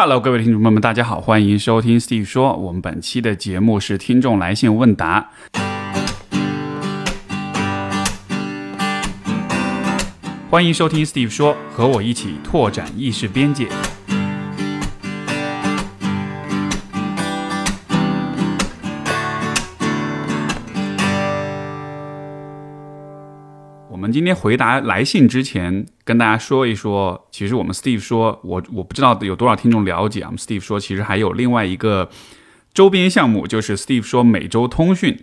Hello，各位听众朋友们，大家好，欢迎收听 Steve 说。我们本期的节目是听众来信问答，欢迎收听 Steve 说，和我一起拓展意识边界。今天回答来信之前，跟大家说一说，其实我们 Steve 说，我我不知道有多少听众了解啊。我们 Steve 说，其实还有另外一个周边项目，就是 Steve 说每周通讯。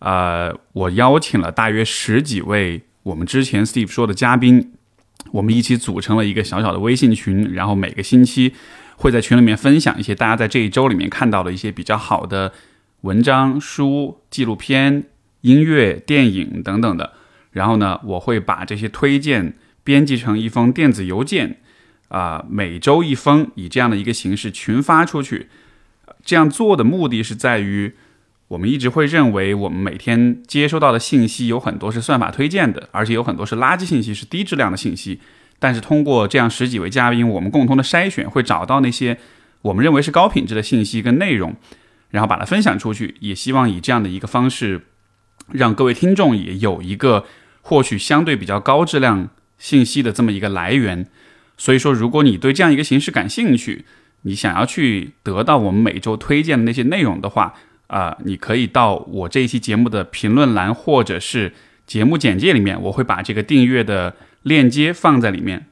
呃，我邀请了大约十几位我们之前 Steve 说的嘉宾，我们一起组成了一个小小的微信群，然后每个星期会在群里面分享一些大家在这一周里面看到的一些比较好的文章、书、纪录片、音乐、电影等等的。然后呢，我会把这些推荐编辑成一封电子邮件，啊，每周一封，以这样的一个形式群发出去。这样做的目的是在于，我们一直会认为我们每天接收到的信息有很多是算法推荐的，而且有很多是垃圾信息，是低质量的信息。但是通过这样十几位嘉宾，我们共同的筛选，会找到那些我们认为是高品质的信息跟内容，然后把它分享出去。也希望以这样的一个方式。让各位听众也有一个获取相对比较高质量信息的这么一个来源。所以说，如果你对这样一个形式感兴趣，你想要去得到我们每周推荐的那些内容的话，啊，你可以到我这一期节目的评论栏或者是节目简介里面，我会把这个订阅的链接放在里面。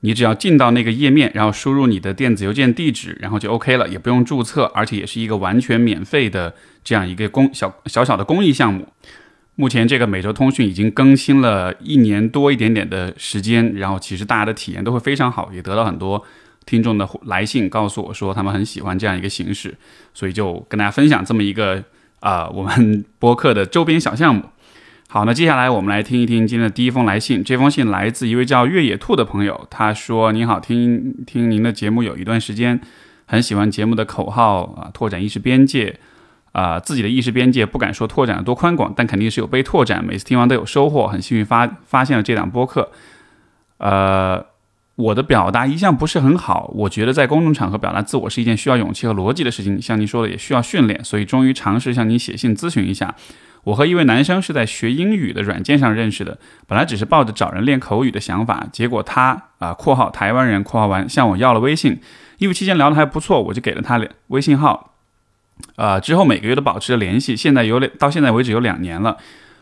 你只要进到那个页面，然后输入你的电子邮件地址，然后就 OK 了，也不用注册，而且也是一个完全免费的这样一个公小小小的公益项目。目前这个每周通讯已经更新了一年多一点点的时间，然后其实大家的体验都会非常好，也得到很多听众的来信，告诉我说他们很喜欢这样一个形式，所以就跟大家分享这么一个啊我们播客的周边小项目。好，那接下来我们来听一听今天的第一封来信。这封信来自一位叫越野兔的朋友，他说：“您好，听听您的节目有一段时间，很喜欢节目的口号啊，拓展意识边界啊，自己的意识边界不敢说拓展的多宽广，但肯定是有被拓展。每次听完都有收获，很幸运发发现了这档播客。呃，我的表达一向不是很好，我觉得在公众场合表达自我是一件需要勇气和逻辑的事情，像您说的也需要训练，所以终于尝试向您写信咨询一下。”我和一位男生是在学英语的软件上认识的，本来只是抱着找人练口语的想法，结果他啊（括号台湾人）（括号完）向我要了微信，因为期间聊得还不错，我就给了他微信号，呃，之后每个月都保持着联系，现在有两到现在为止有两年了，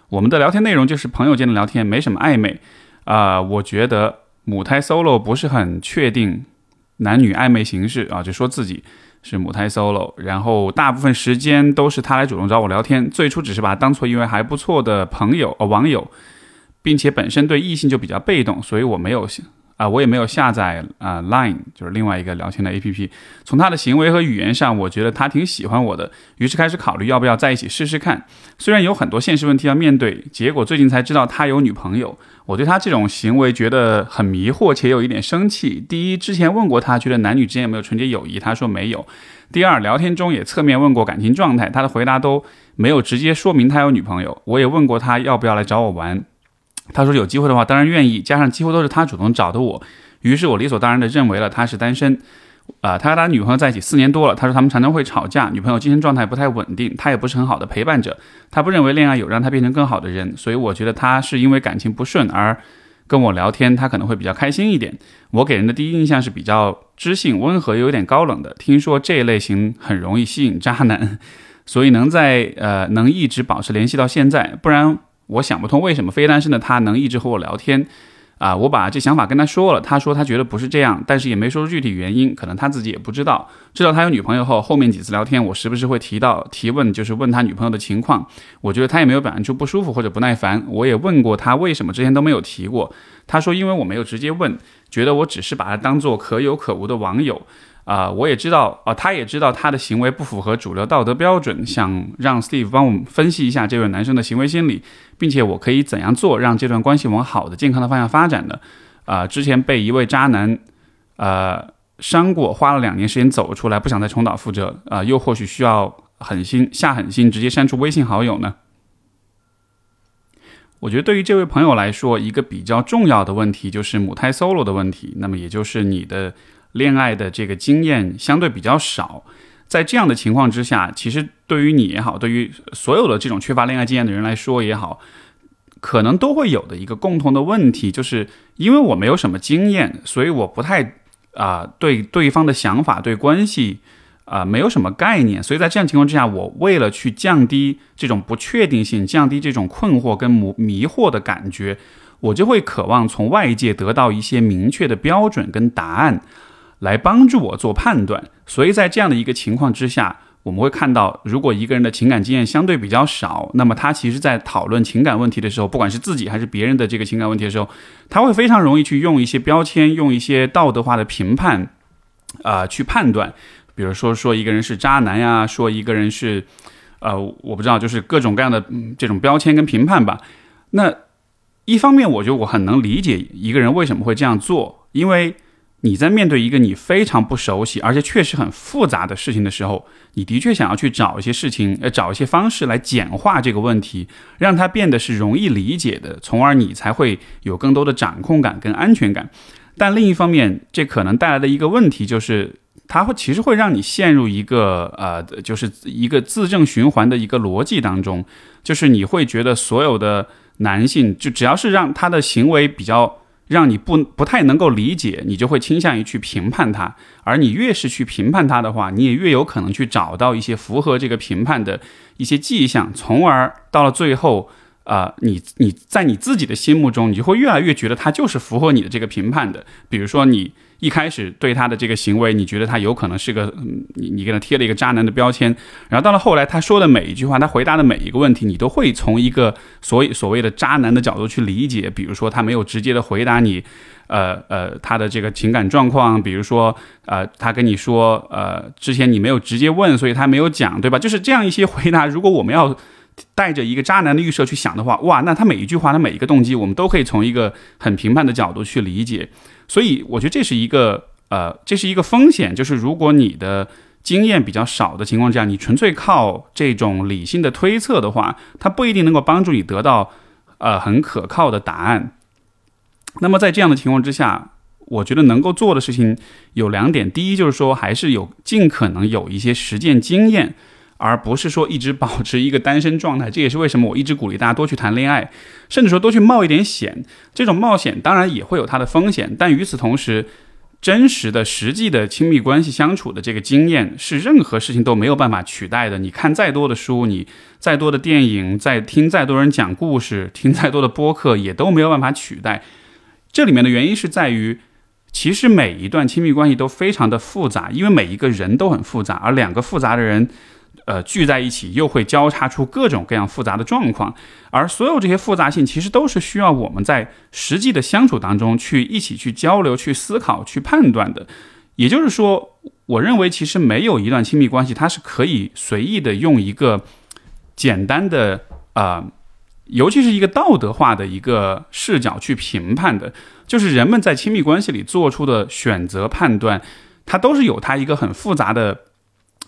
我们的聊天内容就是朋友间的聊天，没什么暧昧，啊，我觉得母胎 solo 不是很确定男女暧昧形式啊，就说自己。是母胎 solo，然后大部分时间都是他来主动找我聊天。最初只是把他当做一位还不错的朋友呃网友，并且本身对异性就比较被动，所以我没有。啊，我也没有下载啊，Line 就是另外一个聊天的 APP。从他的行为和语言上，我觉得他挺喜欢我的，于是开始考虑要不要在一起试试看。虽然有很多现实问题要面对，结果最近才知道他有女朋友。我对他这种行为觉得很迷惑，且有一点生气。第一，之前问过他，觉得男女之间有没有纯洁友谊，他说没有。第二，聊天中也侧面问过感情状态，他的回答都没有直接说明他有女朋友。我也问过他要不要来找我玩。他说有机会的话，当然愿意。加上几乎都是他主动找的我，于是我理所当然的认为了他是单身。啊，他和他女朋友在一起四年多了。他说他们常常会吵架，女朋友精神状态不太稳定，他也不是很好的陪伴者。他不认为恋爱有让他变成更好的人，所以我觉得他是因为感情不顺而跟我聊天，他可能会比较开心一点。我给人的第一印象是比较知性、温和又有点高冷的。听说这一类型很容易吸引渣男，所以能在呃能一直保持联系到现在，不然。我想不通为什么非单身的他能一直和我聊天，啊，我把这想法跟他说了，他说他觉得不是这样，但是也没说出具体原因，可能他自己也不知道。知道他有女朋友后，后面几次聊天，我时不时会提到提问，就是问他女朋友的情况。我觉得他也没有表现出不舒服或者不耐烦。我也问过他为什么之前都没有提过，他说因为我没有直接问，觉得我只是把他当做可有可无的网友。啊，我也知道啊，他也知道他的行为不符合主流道德标准，想让 Steve 帮我们分析一下这位男生的行为心理，并且我可以怎样做，让这段关系往好的、健康的方向发展的。啊，之前被一位渣男，呃，伤过，花了两年时间走出来，不想再重蹈覆辙啊，又或许需要狠心下狠心，直接删除微信好友呢？我觉得对于这位朋友来说，一个比较重要的问题就是母胎 solo 的问题，那么也就是你的。恋爱的这个经验相对比较少，在这样的情况之下，其实对于你也好，对于所有的这种缺乏恋爱经验的人来说也好，可能都会有的一个共同的问题，就是因为我没有什么经验，所以我不太啊对对方的想法、对关系啊没有什么概念，所以在这样情况之下，我为了去降低这种不确定性，降低这种困惑跟迷迷惑的感觉，我就会渴望从外界得到一些明确的标准跟答案。来帮助我做判断，所以在这样的一个情况之下，我们会看到，如果一个人的情感经验相对比较少，那么他其实在讨论情感问题的时候，不管是自己还是别人的这个情感问题的时候，他会非常容易去用一些标签，用一些道德化的评判，啊，去判断，比如说说一个人是渣男呀，说一个人是，呃，我不知道，就是各种各样的这种标签跟评判吧。那一方面，我觉得我很能理解一个人为什么会这样做，因为。你在面对一个你非常不熟悉，而且确实很复杂的事情的时候，你的确想要去找一些事情，呃，找一些方式来简化这个问题，让它变得是容易理解的，从而你才会有更多的掌控感跟安全感。但另一方面，这可能带来的一个问题就是，它会其实会让你陷入一个呃，就是一个自证循环的一个逻辑当中，就是你会觉得所有的男性，就只要是让他的行为比较。让你不不太能够理解，你就会倾向于去评判它，而你越是去评判它的话，你也越有可能去找到一些符合这个评判的一些迹象，从而到了最后，啊，你你在你自己的心目中，你就会越来越觉得它就是符合你的这个评判的，比如说你。一开始对他的这个行为，你觉得他有可能是个，你你给他贴了一个渣男的标签，然后到了后来他说的每一句话，他回答的每一个问题，你都会从一个所所谓的渣男的角度去理解。比如说他没有直接的回答你，呃呃，他的这个情感状况，比如说呃，他跟你说，呃，之前你没有直接问，所以他没有讲，对吧？就是这样一些回答，如果我们要带着一个渣男的预设去想的话，哇，那他每一句话，他每一个动机，我们都可以从一个很评判的角度去理解。所以我觉得这是一个呃，这是一个风险，就是如果你的经验比较少的情况下，你纯粹靠这种理性的推测的话，它不一定能够帮助你得到呃很可靠的答案。那么在这样的情况之下，我觉得能够做的事情有两点，第一就是说还是有尽可能有一些实践经验。而不是说一直保持一个单身状态，这也是为什么我一直鼓励大家多去谈恋爱，甚至说多去冒一点险。这种冒险当然也会有它的风险，但与此同时，真实的、实际的亲密关系相处的这个经验是任何事情都没有办法取代的。你看再多的书，你再多的电影，再听再多人讲故事，听再多的播客，也都没有办法取代。这里面的原因是在于，其实每一段亲密关系都非常的复杂，因为每一个人都很复杂，而两个复杂的人。呃，聚在一起又会交叉出各种各样复杂的状况，而所有这些复杂性其实都是需要我们在实际的相处当中去一起去交流、去思考、去判断的。也就是说，我认为其实没有一段亲密关系它是可以随意的用一个简单的啊，尤其是一个道德化的一个视角去评判的。就是人们在亲密关系里做出的选择判断，它都是有它一个很复杂的。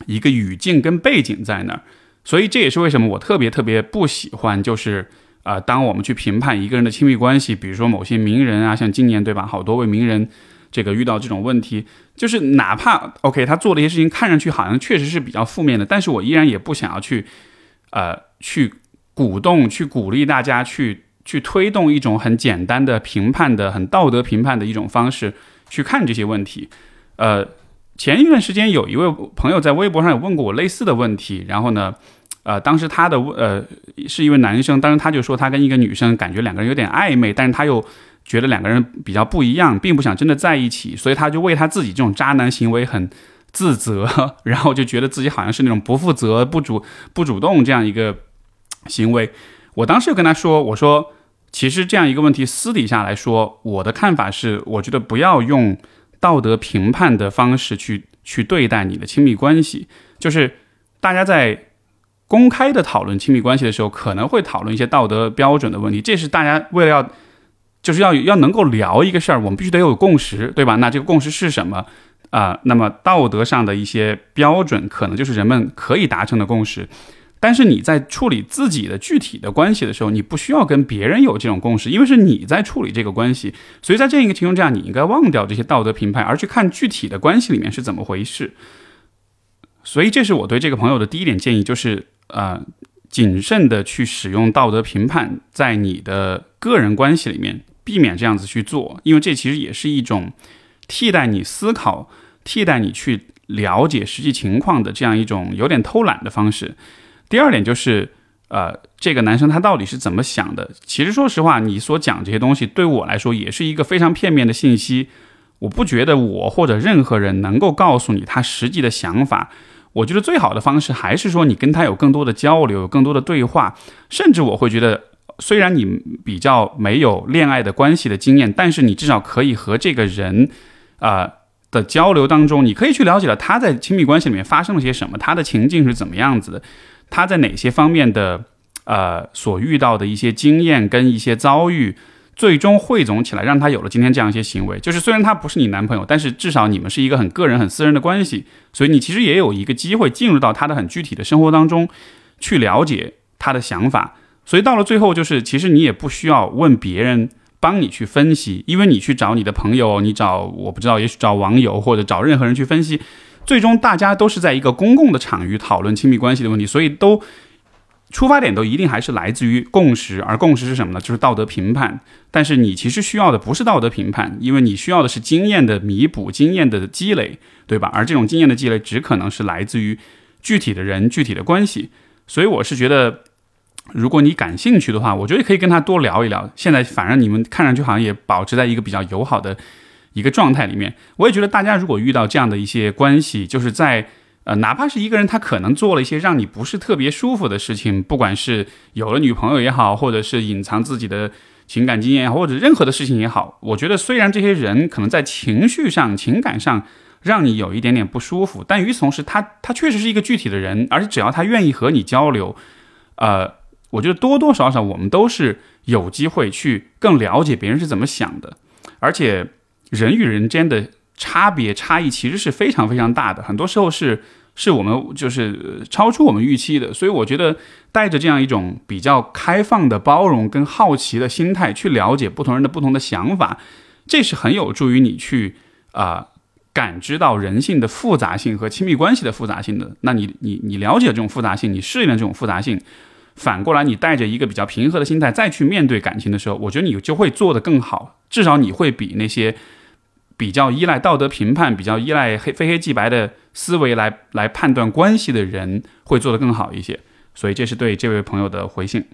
一个语境跟背景在那儿，所以这也是为什么我特别特别不喜欢，就是啊，当我们去评判一个人的亲密关系，比如说某些名人啊，像今年对吧，好多位名人这个遇到这种问题，就是哪怕 OK，他做的一些事情看上去好像确实是比较负面的，但是我依然也不想要去呃去鼓动、去鼓励大家去去推动一种很简单的评判的、很道德评判的一种方式去看这些问题，呃。前一段时间，有一位朋友在微博上有问过我类似的问题，然后呢，呃，当时他的呃是一位男生，当时他就说他跟一个女生感觉两个人有点暧昧，但是他又觉得两个人比较不一样，并不想真的在一起，所以他就为他自己这种渣男行为很自责，然后就觉得自己好像是那种不负责、不主不主动这样一个行为。我当时就跟他说，我说其实这样一个问题私底下来说，我的看法是，我觉得不要用。道德评判的方式去去对待你的亲密关系，就是大家在公开的讨论亲密关系的时候，可能会讨论一些道德标准的问题。这是大家为了要，就是要要能够聊一个事儿，我们必须得有共识，对吧？那这个共识是什么啊？那么道德上的一些标准，可能就是人们可以达成的共识。但是你在处理自己的具体的关系的时候，你不需要跟别人有这种共识，因为是你在处理这个关系。所以在这样一个情况下，你应该忘掉这些道德评判，而去看具体的关系里面是怎么回事。所以这是我对这个朋友的第一点建议，就是呃，谨慎的去使用道德评判，在你的个人关系里面，避免这样子去做，因为这其实也是一种替代你思考、替代你去了解实际情况的这样一种有点偷懒的方式。第二点就是，呃，这个男生他到底是怎么想的？其实说实话，你所讲这些东西对我来说也是一个非常片面的信息。我不觉得我或者任何人能够告诉你他实际的想法。我觉得最好的方式还是说你跟他有更多的交流，有更多的对话。甚至我会觉得，虽然你比较没有恋爱的关系的经验，但是你至少可以和这个人，啊的交流当中，你可以去了解到他在亲密关系里面发生了些什么，他的情境是怎么样子的。他在哪些方面的呃所遇到的一些经验跟一些遭遇，最终汇总起来，让他有了今天这样一些行为。就是虽然他不是你男朋友，但是至少你们是一个很个人、很私人的关系，所以你其实也有一个机会进入到他的很具体的生活当中，去了解他的想法。所以到了最后，就是其实你也不需要问别人帮你去分析，因为你去找你的朋友，你找我不知道，也许找网友或者找任何人去分析。最终，大家都是在一个公共的场域讨论亲密关系的问题，所以都出发点都一定还是来自于共识，而共识是什么呢？就是道德评判。但是你其实需要的不是道德评判，因为你需要的是经验的弥补、经验的积累，对吧？而这种经验的积累只可能是来自于具体的人、具体的关系。所以我是觉得，如果你感兴趣的话，我觉得可以跟他多聊一聊。现在反正你们看上去好像也保持在一个比较友好的。一个状态里面，我也觉得大家如果遇到这样的一些关系，就是在呃，哪怕是一个人他可能做了一些让你不是特别舒服的事情，不管是有了女朋友也好，或者是隐藏自己的情感经验，或者任何的事情也好，我觉得虽然这些人可能在情绪上、情感上让你有一点点不舒服，但与此同时，他他确实是一个具体的人，而且只要他愿意和你交流，呃，我觉得多多少少我们都是有机会去更了解别人是怎么想的，而且。人与人间的差别差异其实是非常非常大的，很多时候是是我们就是超出我们预期的，所以我觉得带着这样一种比较开放的包容跟好奇的心态去了解不同人的不同的想法，这是很有助于你去啊感知到人性的复杂性和亲密关系的复杂性的。那你你你了解这种复杂性，你适应了这种复杂性，反过来你带着一个比较平和的心态再去面对感情的时候，我觉得你就会做得更好，至少你会比那些。比较依赖道德评判、比较依赖黑非黑即白的思维来来判断关系的人，会做得更好一些。所以这是对这位朋友的回信。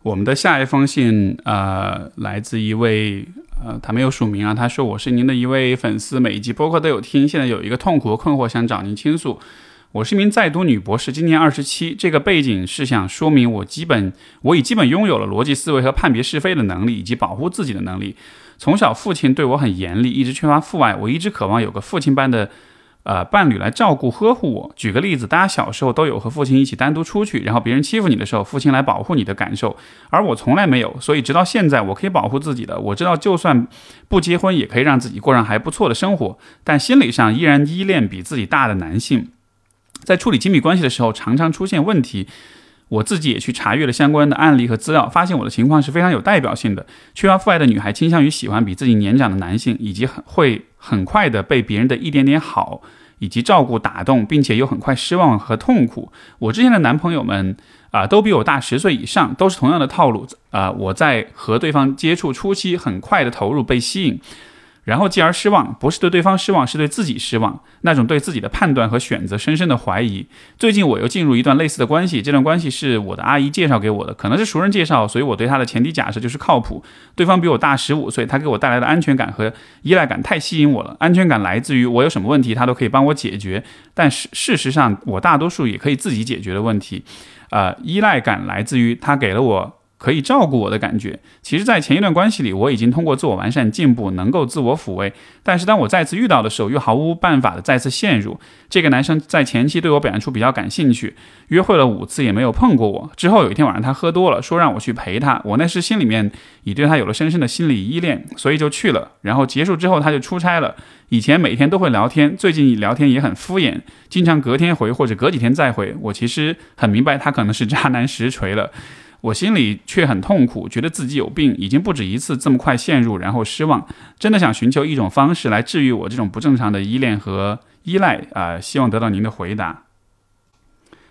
我们的下一封信，呃，来自一位，呃，他没有署名啊。他说：“我是您的一位粉丝，每一集播客都有听。现在有一个痛苦和困惑想找您倾诉。我是一名在读女博士，今年二十七。这个背景是想说明我基本我已基本拥有了逻辑思维和判别是非的能力，以及保护自己的能力。”从小，父亲对我很严厉，一直缺乏父爱。我一直渴望有个父亲般的，呃，伴侣来照顾、呵护我。举个例子，大家小时候都有和父亲一起单独出去，然后别人欺负你的时候，父亲来保护你的感受，而我从来没有。所以，直到现在，我可以保护自己的。我知道，就算不结婚，也可以让自己过上还不错的生活，但心理上依然依恋比自己大的男性。在处理亲密关系的时候，常常出现问题。我自己也去查阅了相关的案例和资料，发现我的情况是非常有代表性的。缺乏父爱的女孩倾向于喜欢比自己年长的男性，以及很会很快的被别人的一点点好以及照顾打动，并且又很快失望和痛苦。我之前的男朋友们啊，都比我大十岁以上，都是同样的套路啊。我在和对方接触初期，很快的投入被吸引。然后继而失望，不是对对方失望，是对自己失望。那种对自己的判断和选择深深的怀疑。最近我又进入一段类似的关系，这段关系是我的阿姨介绍给我的，可能是熟人介绍，所以我对他的前提假设就是靠谱。对方比我大十五岁，他给我带来的安全感和依赖感太吸引我了。安全感来自于我有什么问题，他都可以帮我解决，但是事实上我大多数也可以自己解决的问题。呃，依赖感来自于他给了我可以照顾我的感觉。其实，在前一段关系里，我已经通过自我完善进步，能够自我抚慰。但是，当我再次遇到的时候，又毫无办法的再次陷入。这个男生在前期对我表现出比较感兴趣，约会了五次也没有碰过我。之后有一天晚上，他喝多了，说让我去陪他。我那时心里面已对他有了深深的心理依恋，所以就去了。然后结束之后，他就出差了。以前每天都会聊天，最近聊天也很敷衍，经常隔天回或者隔几天再回。我其实很明白，他可能是渣男实锤了。我心里却很痛苦，觉得自己有病，已经不止一次这么快陷入，然后失望，真的想寻求一种方式来治愈我这种不正常的依恋和依赖啊！希望得到您的回答。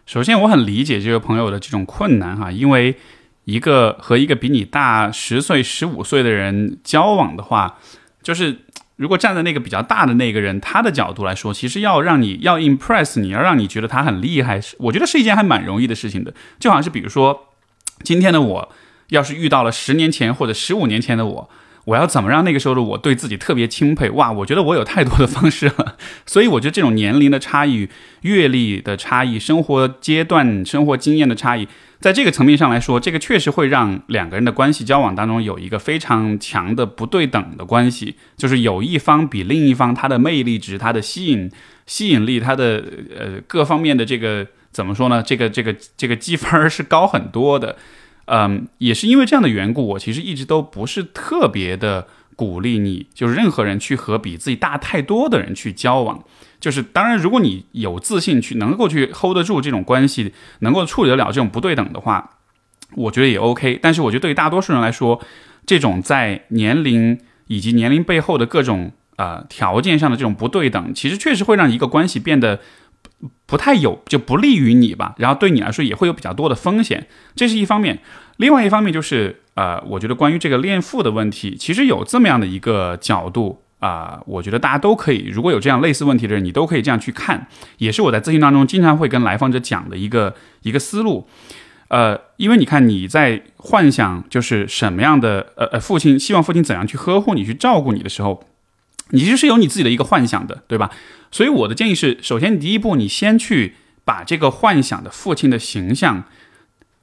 首先，我很理解这位朋友的这种困难哈，因为一个和一个比你大十岁、十五岁的人交往的话，就是如果站在那个比较大的那个人他的角度来说，其实要让你要 impress 你要让你觉得他很厉害，我觉得是一件还蛮容易的事情的，就好像是比如说。今天的我，要是遇到了十年前或者十五年前的我，我要怎么让那个时候的我对自己特别钦佩？哇，我觉得我有太多的方式了。所以我觉得这种年龄的差异、阅历的差异、生活阶段、生活经验的差异，在这个层面上来说，这个确实会让两个人的关系交往当中有一个非常强的不对等的关系，就是有一方比另一方他的魅力值、他的吸引吸引力、他的呃各方面的这个。怎么说呢？这个这个这个积分是高很多的，嗯，也是因为这样的缘故，我其实一直都不是特别的鼓励你，就是任何人去和比自己大太多的人去交往。就是当然，如果你有自信去能够去 hold 得住这种关系，能够处理得了这种不对等的话，我觉得也 OK。但是我觉得对于大多数人来说，这种在年龄以及年龄背后的各种呃条件上的这种不对等，其实确实会让一个关系变得。不太有就不利于你吧，然后对你来说也会有比较多的风险，这是一方面。另外一方面就是，呃，我觉得关于这个恋父的问题，其实有这么样的一个角度啊，我觉得大家都可以，如果有这样类似问题的人，你都可以这样去看，也是我在咨询当中经常会跟来访者讲的一个一个思路。呃，因为你看你在幻想就是什么样的呃呃父亲希望父亲怎样去呵护你去照顾你的时候。你其实是有你自己的一个幻想的，对吧？所以我的建议是，首先第一步，你先去把这个幻想的父亲的形象，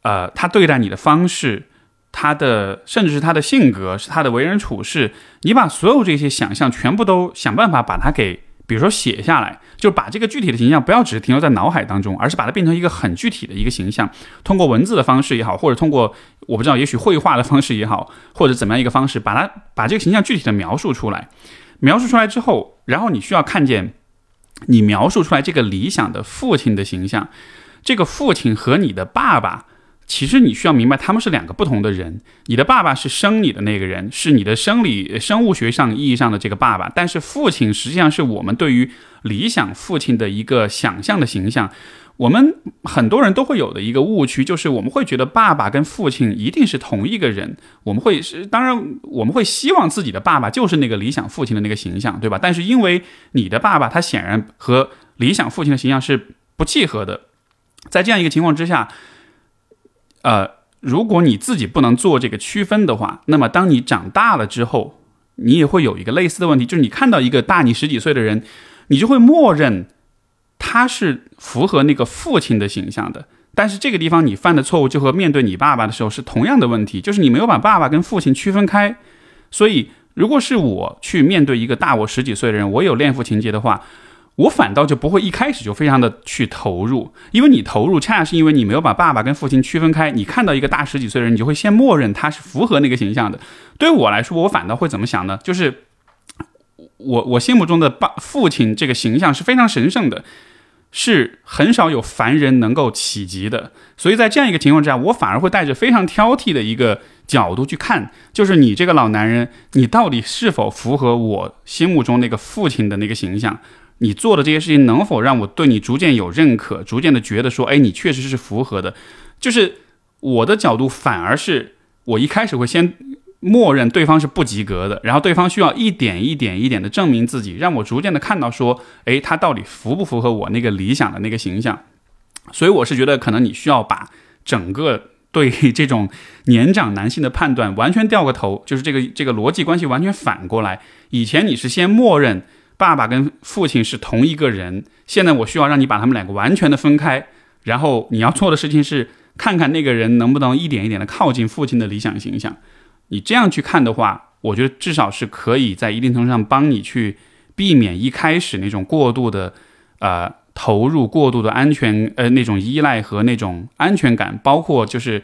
呃，他对待你的方式，他的甚至是他的性格，是他的为人处事，你把所有这些想象全部都想办法把它给，比如说写下来，就把这个具体的形象不要只是停留在脑海当中，而是把它变成一个很具体的一个形象，通过文字的方式也好，或者通过我不知道，也许绘画的方式也好，或者怎么样一个方式，把它把这个形象具体的描述出来。描述出来之后，然后你需要看见你描述出来这个理想的父亲的形象。这个父亲和你的爸爸，其实你需要明白，他们是两个不同的人。你的爸爸是生你的那个人，是你的生理生物学上意义上的这个爸爸，但是父亲实际上是我们对于理想父亲的一个想象的形象。我们很多人都会有的一个误区，就是我们会觉得爸爸跟父亲一定是同一个人。我们会是当然，我们会希望自己的爸爸就是那个理想父亲的那个形象，对吧？但是因为你的爸爸他显然和理想父亲的形象是不契合的，在这样一个情况之下，呃，如果你自己不能做这个区分的话，那么当你长大了之后，你也会有一个类似的问题，就是你看到一个大你十几岁的人，你就会默认。他是符合那个父亲的形象的，但是这个地方你犯的错误就和面对你爸爸的时候是同样的问题，就是你没有把爸爸跟父亲区分开。所以，如果是我去面对一个大我十几岁的人，我有恋父情节的话，我反倒就不会一开始就非常的去投入，因为你投入恰恰是因为你没有把爸爸跟父亲区分开。你看到一个大十几岁的人，你就会先默认他是符合那个形象的。对我来说，我反倒会怎么想呢？就是我我心目中的爸父亲这个形象是非常神圣的。是很少有凡人能够企及的，所以在这样一个情况之下，我反而会带着非常挑剔的一个角度去看，就是你这个老男人，你到底是否符合我心目中那个父亲的那个形象？你做的这些事情能否让我对你逐渐有认可，逐渐的觉得说，哎，你确实是符合的？就是我的角度反而是我一开始会先。默认对方是不及格的，然后对方需要一点一点一点的证明自己，让我逐渐的看到说，诶，他到底符不符合我那个理想的那个形象？所以我是觉得，可能你需要把整个对这种年长男性的判断完全掉个头，就是这个这个逻辑关系完全反过来。以前你是先默认爸爸跟父亲是同一个人，现在我需要让你把他们两个完全的分开，然后你要做的事情是看看那个人能不能一点一点的靠近父亲的理想形象。你这样去看的话，我觉得至少是可以在一定程度上帮你去避免一开始那种过度的呃投入、过度的安全呃那种依赖和那种安全感，包括就是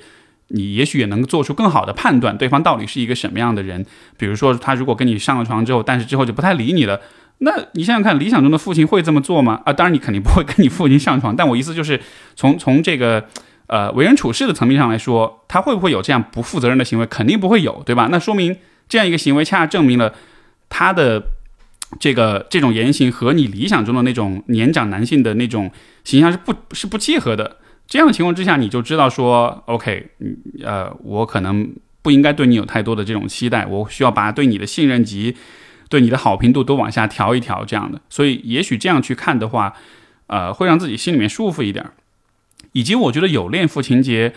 你也许也能做出更好的判断，对方到底是一个什么样的人。比如说，他如果跟你上了床之后，但是之后就不太理你了。那你想想看，理想中的父亲会这么做吗？啊，当然你肯定不会跟你父亲上床。但我意思就是，从从这个呃为人处事的层面上来说，他会不会有这样不负责任的行为？肯定不会有，对吧？那说明这样一个行为恰恰证明了他的这个这种言行和你理想中的那种年长男性的那种形象是不是不契合的。这样的情况之下，你就知道说，OK，呃，我可能不应该对你有太多的这种期待，我需要把对你的信任及。对你的好评度都往下调一调，这样的，所以也许这样去看的话，呃，会让自己心里面舒服一点。以及我觉得有恋父情节，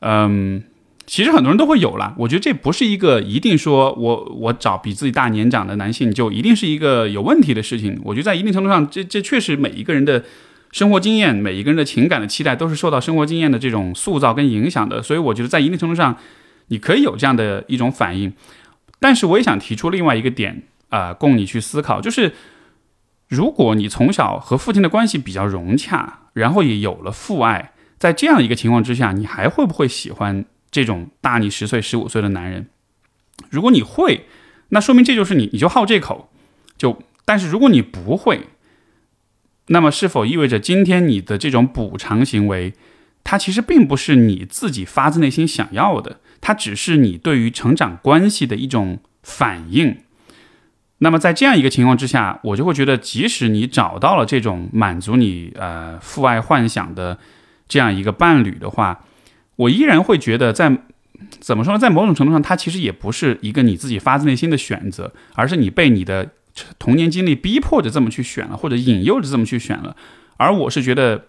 嗯，其实很多人都会有啦。我觉得这不是一个一定说我我找比自己大年长的男性就一定是一个有问题的事情。我觉得在一定程度上，这这确实每一个人的生活经验、每一个人的情感的期待都是受到生活经验的这种塑造跟影响的。所以我觉得在一定程度上，你可以有这样的一种反应。但是我也想提出另外一个点。啊，供你去思考，就是如果你从小和父亲的关系比较融洽，然后也有了父爱，在这样一个情况之下，你还会不会喜欢这种大你十岁、十五岁的男人？如果你会，那说明这就是你，你就好这口。就，但是如果你不会，那么是否意味着今天你的这种补偿行为，它其实并不是你自己发自内心想要的，它只是你对于成长关系的一种反应？那么在这样一个情况之下，我就会觉得，即使你找到了这种满足你呃父爱幻想的这样一个伴侣的话，我依然会觉得，在怎么说呢，在某种程度上，它其实也不是一个你自己发自内心的选择，而是你被你的童年经历逼迫着这么去选了，或者引诱着这么去选了。而我是觉得，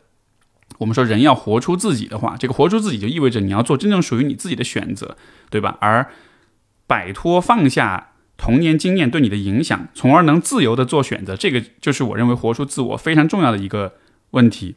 我们说人要活出自己的话，这个活出自己就意味着你要做真正属于你自己的选择，对吧？而摆脱放下。童年经验对你的影响，从而能自由的做选择，这个就是我认为活出自我非常重要的一个问题。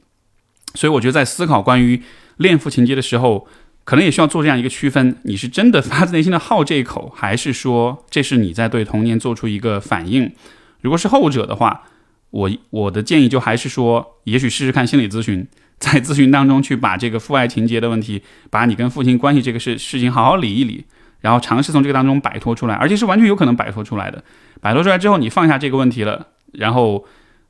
所以我觉得在思考关于恋父情节的时候，可能也需要做这样一个区分：你是真的发自内心的好这一口，还是说这是你在对童年做出一个反应？如果是后者的话，我我的建议就还是说，也许试试看心理咨询，在咨询当中去把这个父爱情节的问题，把你跟父亲关系这个事事情好好理一理。然后尝试从这个当中摆脱出来，而且是完全有可能摆脱出来的。摆脱出来之后，你放下这个问题了，然后，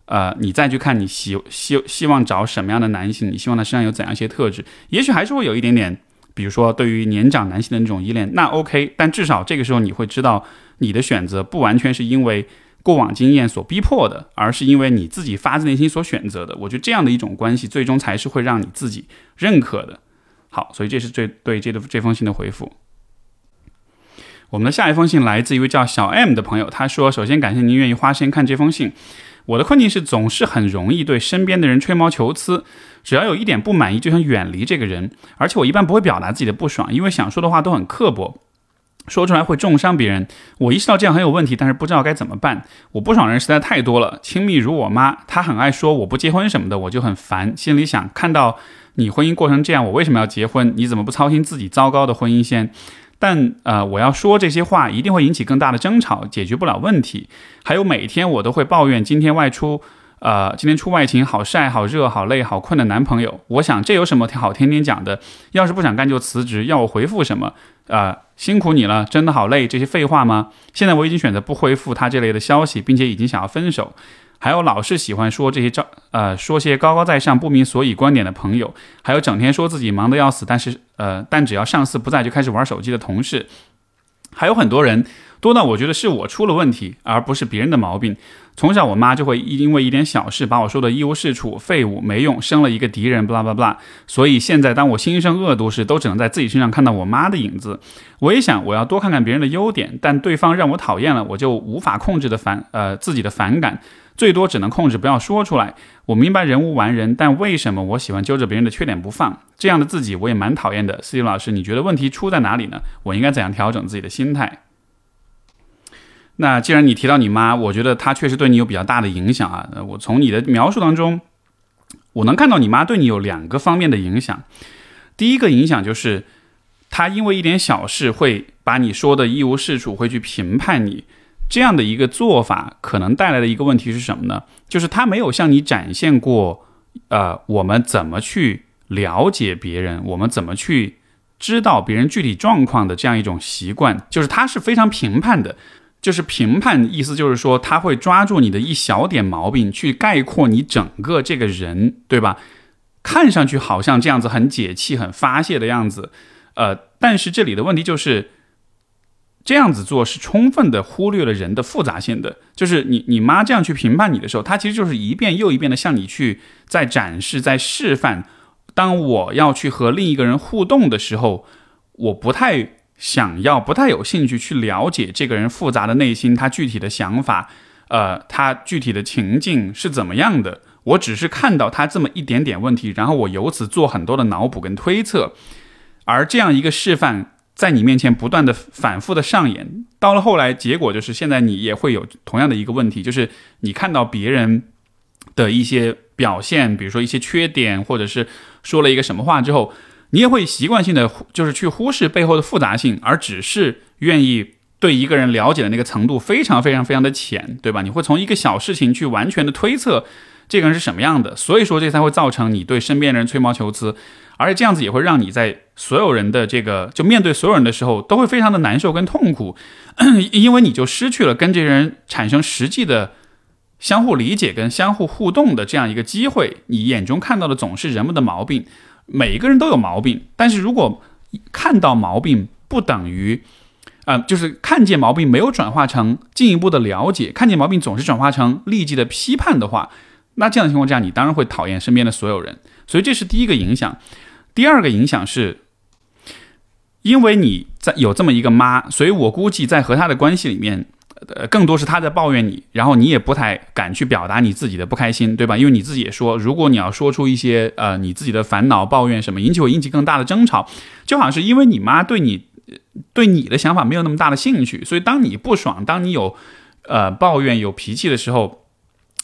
呃，你再去看你希希希望找什么样的男性，你希望他身上有怎样一些特质，也许还是会有一点点，比如说对于年长男性的那种依恋，那 OK。但至少这个时候你会知道，你的选择不完全是因为过往经验所逼迫的，而是因为你自己发自内心所选择的。我觉得这样的一种关系，最终才是会让你自己认可的。好，所以这是最对这个这封信的回复。我们的下一封信来自一位叫小 M 的朋友，他说：“首先感谢您愿意花时间看这封信。我的困境是总是很容易对身边的人吹毛求疵，只要有一点不满意就想远离这个人，而且我一般不会表达自己的不爽，因为想说的话都很刻薄，说出来会重伤别人。我意识到这样很有问题，但是不知道该怎么办。我不爽人实在太多了，亲密如我妈，她很爱说我不结婚什么的，我就很烦，心里想看到你婚姻过成这样，我为什么要结婚？你怎么不操心自己糟糕的婚姻先？”但呃，我要说这些话一定会引起更大的争吵，解决不了问题。还有每天我都会抱怨今天外出，呃，今天出外勤好晒、好热、好累、好困的男朋友。我想这有什么好天天讲的？要是不想干就辞职，要我回复什么？啊，辛苦你了，真的好累，这些废话吗？现在我已经选择不回复他这类的消息，并且已经想要分手。还有老是喜欢说这些招呃说些高高在上不明所以观点的朋友，还有整天说自己忙得要死，但是呃但只要上司不在就开始玩手机的同事，还有很多人多到我觉得是我出了问题，而不是别人的毛病。从小我妈就会因为一点小事把我说的一无是处、废物、没用，生了一个敌人，巴拉巴拉。所以现在当我心生恶毒时，都只能在自己身上看到我妈的影子。我也想我要多看看别人的优点，但对方让我讨厌了，我就无法控制的反呃自己的反感。最多只能控制不要说出来。我明白人无完人，但为什么我喜欢揪着别人的缺点不放？这样的自己我也蛮讨厌的。司机老师，你觉得问题出在哪里呢？我应该怎样调整自己的心态？那既然你提到你妈，我觉得她确实对你有比较大的影响啊。我从你的描述当中，我能看到你妈对你有两个方面的影响。第一个影响就是，她因为一点小事会把你说的一无是处，会去评判你。这样的一个做法，可能带来的一个问题是什么呢？就是她没有向你展现过，呃，我们怎么去了解别人，我们怎么去知道别人具体状况的这样一种习惯。就是她是非常评判的，就是评判意思就是说，他会抓住你的一小点毛病，去概括你整个这个人，对吧？看上去好像这样子很解气、很发泄的样子，呃，但是这里的问题就是。这样子做是充分的忽略了人的复杂性的，就是你你妈这样去评判你的时候，她其实就是一遍又一遍的向你去在展示、在示范。当我要去和另一个人互动的时候，我不太想要、不太有兴趣去了解这个人复杂的内心，他具体的想法，呃，他具体的情境是怎么样的。我只是看到他这么一点点问题，然后我由此做很多的脑补跟推测，而这样一个示范。在你面前不断的反复的上演，到了后来，结果就是现在你也会有同样的一个问题，就是你看到别人的一些表现，比如说一些缺点，或者是说了一个什么话之后，你也会习惯性的就是去忽视背后的复杂性，而只是愿意对一个人了解的那个程度非常非常非常的浅，对吧？你会从一个小事情去完全的推测这个人是什么样的，所以说这才会造成你对身边人吹毛求疵。而且这样子也会让你在所有人的这个就面对所有人的时候，都会非常的难受跟痛苦，因为你就失去了跟这些人产生实际的相互理解跟相互互动的这样一个机会。你眼中看到的总是人们的毛病，每一个人都有毛病，但是如果看到毛病不等于，呃，就是看见毛病没有转化成进一步的了解，看见毛病总是转化成立即的批判的话，那这样的情况下，你当然会讨厌身边的所有人。所以这是第一个影响。第二个影响是，因为你在有这么一个妈，所以我估计在和他的关系里面，呃，更多是他在抱怨你，然后你也不太敢去表达你自己的不开心，对吧？因为你自己也说，如果你要说出一些呃你自己的烦恼、抱怨什么，引起我引起更大的争吵，就好像是因为你妈对你对你的想法没有那么大的兴趣，所以当你不爽，当你有呃抱怨、有脾气的时候，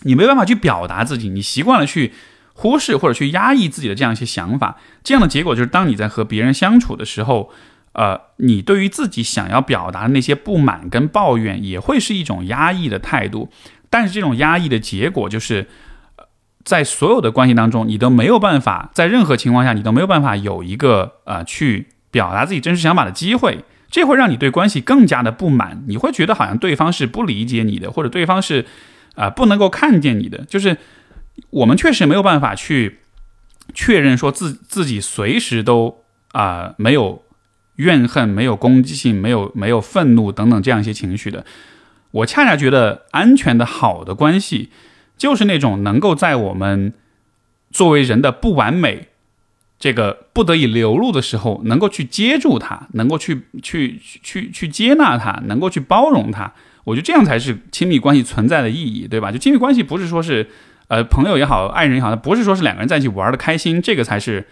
你没办法去表达自己，你习惯了去。忽视或者去压抑自己的这样一些想法，这样的结果就是，当你在和别人相处的时候，呃，你对于自己想要表达的那些不满跟抱怨，也会是一种压抑的态度。但是这种压抑的结果就是，在所有的关系当中，你都没有办法，在任何情况下，你都没有办法有一个呃去表达自己真实想法的机会。这会让你对关系更加的不满，你会觉得好像对方是不理解你的，或者对方是啊不能够看见你的，就是。我们确实没有办法去确认说自自己随时都啊没有怨恨、没有攻击性、没有没有愤怒等等这样一些情绪的。我恰恰觉得安全的好的关系，就是那种能够在我们作为人的不完美这个不得已流露的时候，能够去接住它，能够去去去去接纳它，能够去包容它。我觉得这样才是亲密关系存在的意义，对吧？就亲密关系不是说是。呃，朋友也好，爱人也好，不是说是两个人在一起玩的开心，这个才是，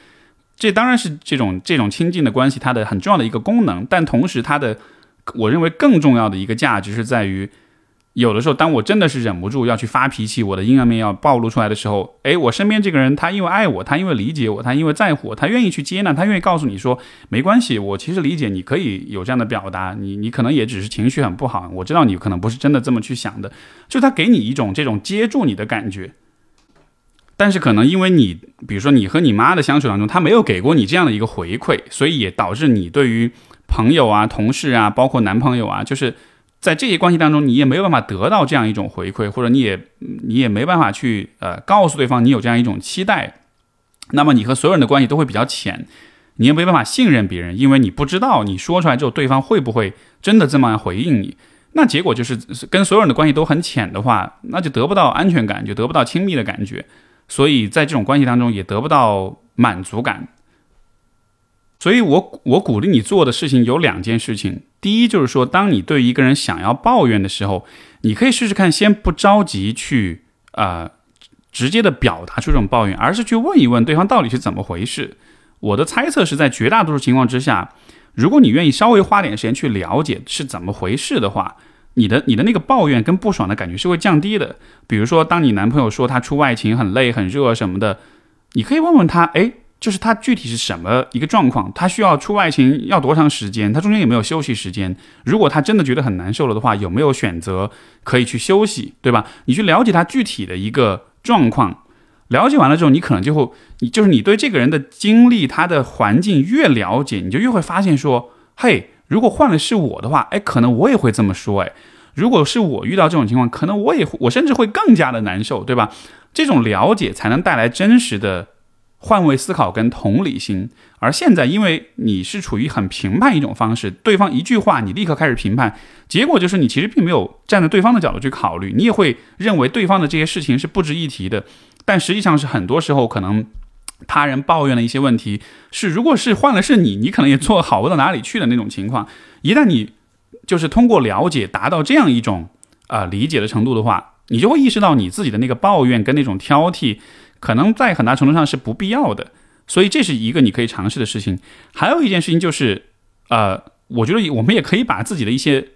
这当然是这种这种亲近的关系它的很重要的一个功能。但同时，它的我认为更重要的一个价值是在于。有的时候，当我真的是忍不住要去发脾气，我的阴暗面要暴露出来的时候，诶，我身边这个人，他因为爱我，他因为理解我，他因为在乎我，他愿意去接纳，他愿意告诉你说，没关系，我其实理解，你可以有这样的表达，你你可能也只是情绪很不好，我知道你可能不是真的这么去想的，就他给你一种这种接住你的感觉。但是可能因为你，比如说你和你妈的相处当中，他没有给过你这样的一个回馈，所以也导致你对于朋友啊、同事啊，包括男朋友啊，就是在这些关系当中，你也没有办法得到这样一种回馈，或者你也你也没办法去呃告诉对方你有这样一种期待，那么你和所有人的关系都会比较浅，你也没办法信任别人，因为你不知道你说出来之后对方会不会真的这么样回应你，那结果就是跟所有人的关系都很浅的话，那就得不到安全感，就得不到亲密的感觉。所以在这种关系当中也得不到满足感，所以我我鼓励你做的事情有两件事情。第一就是说，当你对一个人想要抱怨的时候，你可以试试看，先不着急去啊直接的表达出这种抱怨，而是去问一问对方到底是怎么回事。我的猜测是在绝大多数情况之下，如果你愿意稍微花点时间去了解是怎么回事的话。你的你的那个抱怨跟不爽的感觉是会降低的。比如说，当你男朋友说他出外勤很累很热什么的，你可以问问他，哎，就是他具体是什么一个状况，他需要出外勤要多长时间，他中间有没有休息时间？如果他真的觉得很难受了的话，有没有选择可以去休息，对吧？你去了解他具体的一个状况，了解完了之后，你可能就会，你就是你对这个人的经历、他的环境越了解，你就越会发现说，嘿，如果换了是我的话，哎，可能我也会这么说，哎，如果是我遇到这种情况，可能我也我甚至会更加的难受，对吧？这种了解才能带来真实的。换位思考跟同理心，而现在因为你是处于很评判一种方式，对方一句话你立刻开始评判，结果就是你其实并没有站在对方的角度去考虑，你也会认为对方的这些事情是不值一提的，但实际上是很多时候可能他人抱怨的一些问题是，如果是换了是你，你可能也做好不到哪里去的那种情况，一旦你就是通过了解达到这样一种啊理解的程度的话，你就会意识到你自己的那个抱怨跟那种挑剔。可能在很大程度上是不必要的，所以这是一个你可以尝试的事情。还有一件事情就是，呃，我觉得我们也可以把自己的一些